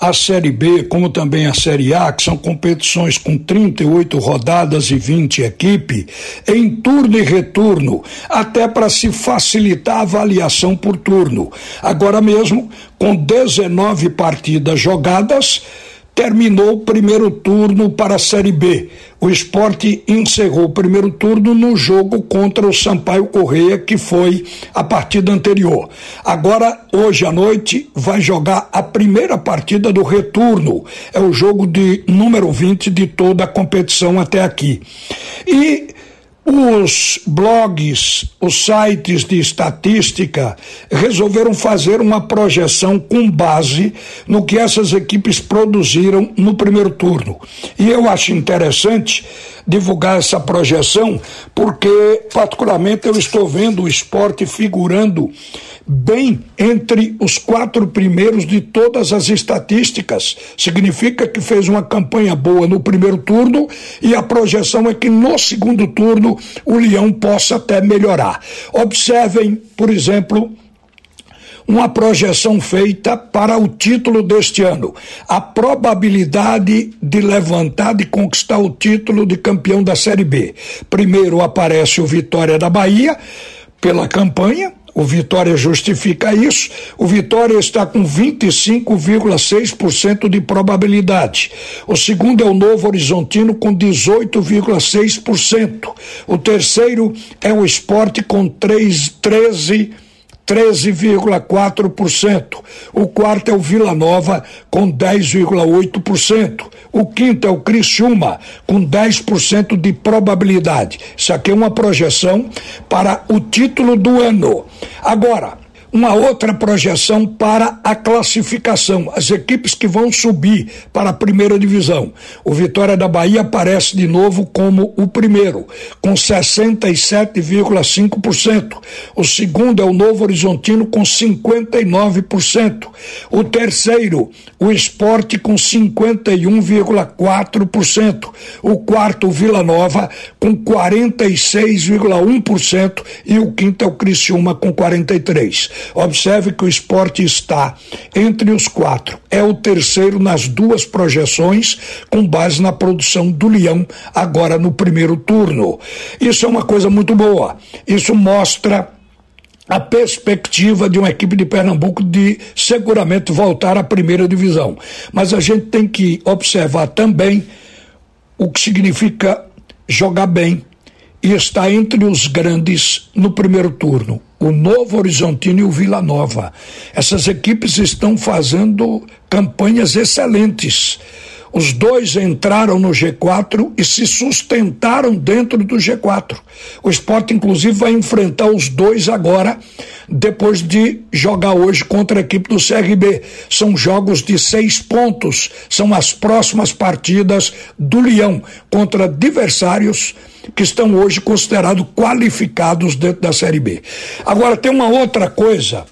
a Série B, como também a Série A, que são competições com 38 rodadas e 20 equipes, em turno e retorno, até para se facilitar a avaliação por turno. Agora mesmo, com 19 partidas jogadas, terminou o primeiro turno para a Série B. O esporte encerrou o primeiro turno no jogo contra o Sampaio Correia, que foi a partida anterior. Agora, hoje à noite, vai jogar a primeira partida do retorno. É o jogo de número 20 de toda a competição até aqui. E os blogs, os sites de estatística resolveram fazer uma projeção com base no que essas equipes produziram no primeiro turno. E eu acho interessante divulgar essa projeção porque, particularmente, eu estou vendo o esporte figurando bem entre os quatro primeiros de todas as estatísticas. Significa que fez uma campanha boa no primeiro turno e a projeção é que no segundo turno o Leão possa até melhorar. Observem, por exemplo, uma projeção feita para o título deste ano. A probabilidade de levantar, de conquistar o título de campeão da Série B. Primeiro aparece o Vitória da Bahia, pela campanha, o Vitória justifica isso. O Vitória está com 25,6% de probabilidade. O segundo é o Novo Horizontino com 18,6%. O terceiro é o Esporte com 3, 13 13,4%. O quarto é o Vila Nova, com 10,8%. O quinto é o Criciúma, com 10% de probabilidade. Isso aqui é uma projeção para o título do ano. Agora, uma outra projeção para a classificação, as equipes que vão subir para a primeira divisão. O Vitória da Bahia aparece de novo como o primeiro, com 67,5%. O segundo é o Novo Horizontino com 59%. O terceiro, o Esporte com 51,4%. O quarto, o Vila Nova com 46,1% e o quinto é o Criciúma com 43. Observe que o esporte está entre os quatro. É o terceiro nas duas projeções, com base na produção do Leão, agora no primeiro turno. Isso é uma coisa muito boa. Isso mostra a perspectiva de uma equipe de Pernambuco de seguramente voltar à primeira divisão. Mas a gente tem que observar também o que significa jogar bem e estar entre os grandes no primeiro turno o Novo Horizontino e o Vila Nova. Essas equipes estão fazendo campanhas excelentes. Os dois entraram no G4 e se sustentaram dentro do G4. O esporte, inclusive, vai enfrentar os dois agora, depois de jogar hoje contra a equipe do CRB. São jogos de seis pontos, são as próximas partidas do Leão contra adversários que estão hoje considerados qualificados dentro da Série B. Agora, tem uma outra coisa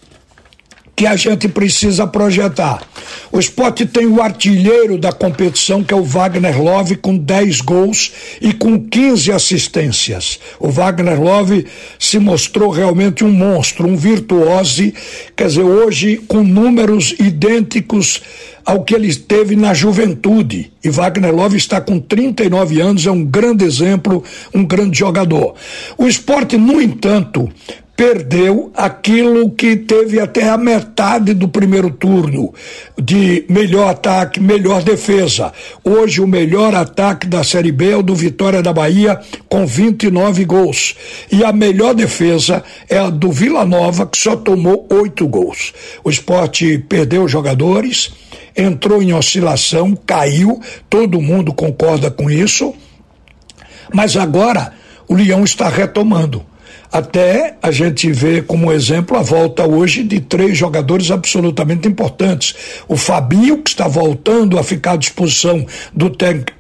que a gente precisa projetar. O esporte tem o artilheiro da competição, que é o Wagner Love, com 10 gols e com 15 assistências. O Wagner Love se mostrou realmente um monstro, um virtuose, quer dizer, hoje com números idênticos ao que ele teve na juventude. E Wagner Love está com 39 anos, é um grande exemplo, um grande jogador. O esporte, no entanto, perdeu aquilo que teve até a metade do primeiro turno de melhor ataque, melhor defesa. Hoje o melhor ataque da Série B é o do Vitória da Bahia com 29 gols e a melhor defesa é a do Vila Nova que só tomou oito gols. O esporte perdeu jogadores, entrou em oscilação, caiu, todo mundo concorda com isso, mas agora o Leão está retomando. Até a gente vê como exemplo a volta hoje de três jogadores absolutamente importantes. O Fabinho, que está voltando a ficar à disposição do,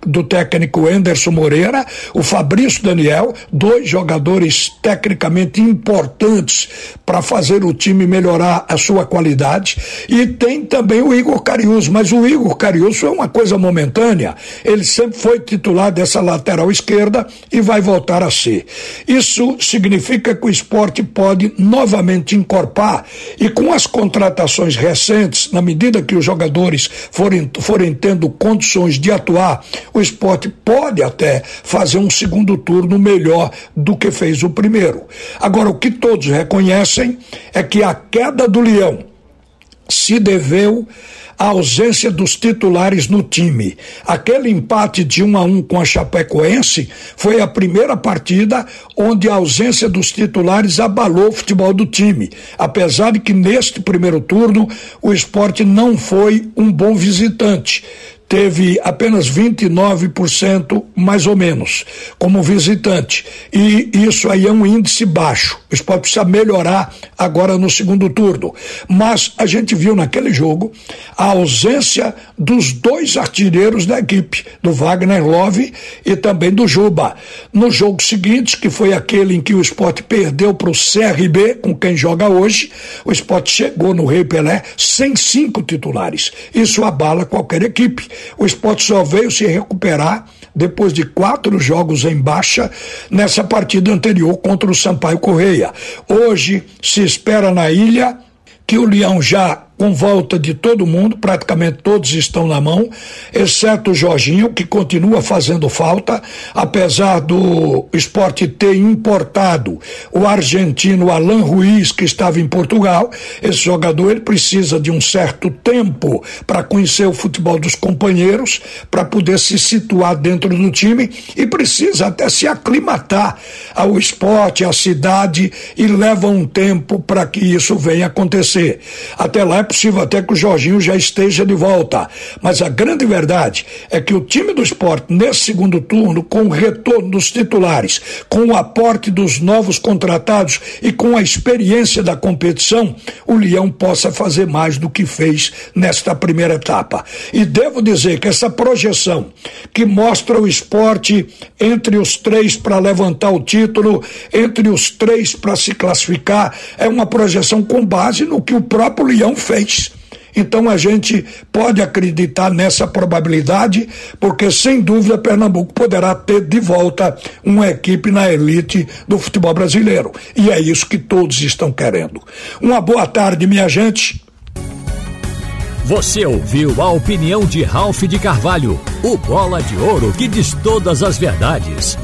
do técnico Anderson Moreira, o Fabrício Daniel, dois jogadores tecnicamente importantes para fazer o time melhorar a sua qualidade. E tem também o Igor Cariuso, mas o Igor Cariuso é uma coisa momentânea. Ele sempre foi titular dessa lateral esquerda e vai voltar a ser. Isso significa que o esporte pode novamente encorpar e com as contratações recentes, na medida que os jogadores forem, forem tendo condições de atuar, o esporte pode até fazer um segundo turno melhor do que fez o primeiro. Agora, o que todos reconhecem é que a queda do Leão se deveu a ausência dos titulares no time. Aquele empate de um a um com a Chapecoense foi a primeira partida onde a ausência dos titulares abalou o futebol do time. Apesar de que neste primeiro turno o esporte não foi um bom visitante teve apenas 29% mais ou menos como visitante. E isso aí é um índice baixo. O esporte precisa melhorar agora no segundo turno. Mas a gente viu naquele jogo a ausência dos dois artilheiros da equipe, do Wagner Love e também do Juba. No jogo seguinte, que foi aquele em que o esporte perdeu para o CRB, com quem joga hoje, o esporte chegou no Rei Pelé sem cinco titulares. Isso abala qualquer equipe. O esporte só veio se recuperar depois de quatro jogos em baixa nessa partida anterior contra o Sampaio Correia. Hoje se espera na ilha que o Leão já com volta de todo mundo, praticamente todos estão na mão, exceto o Jorginho, que continua fazendo falta, apesar do esporte ter importado o argentino Alan Ruiz, que estava em Portugal. Esse jogador ele precisa de um certo tempo para conhecer o futebol dos companheiros, para poder se situar dentro do time e precisa até se aclimatar ao esporte, à cidade, e leva um tempo para que isso venha acontecer. Até lá é possível até que o Jorginho já esteja de volta. Mas a grande verdade é que o time do esporte, nesse segundo turno, com o retorno dos titulares, com o aporte dos novos contratados e com a experiência da competição, o Leão possa fazer mais do que fez nesta primeira etapa. E devo dizer que essa projeção que mostra o esporte entre os três para levantar o título, entre os três para se classificar, é uma projeção com base no que o próprio Leão fez Então a gente pode acreditar nessa probabilidade, porque sem dúvida Pernambuco poderá ter de volta uma equipe na elite do futebol brasileiro. E é isso que todos estão querendo. Uma boa tarde, minha gente. Você ouviu a opinião de Ralph de Carvalho, o bola de ouro que diz todas as verdades.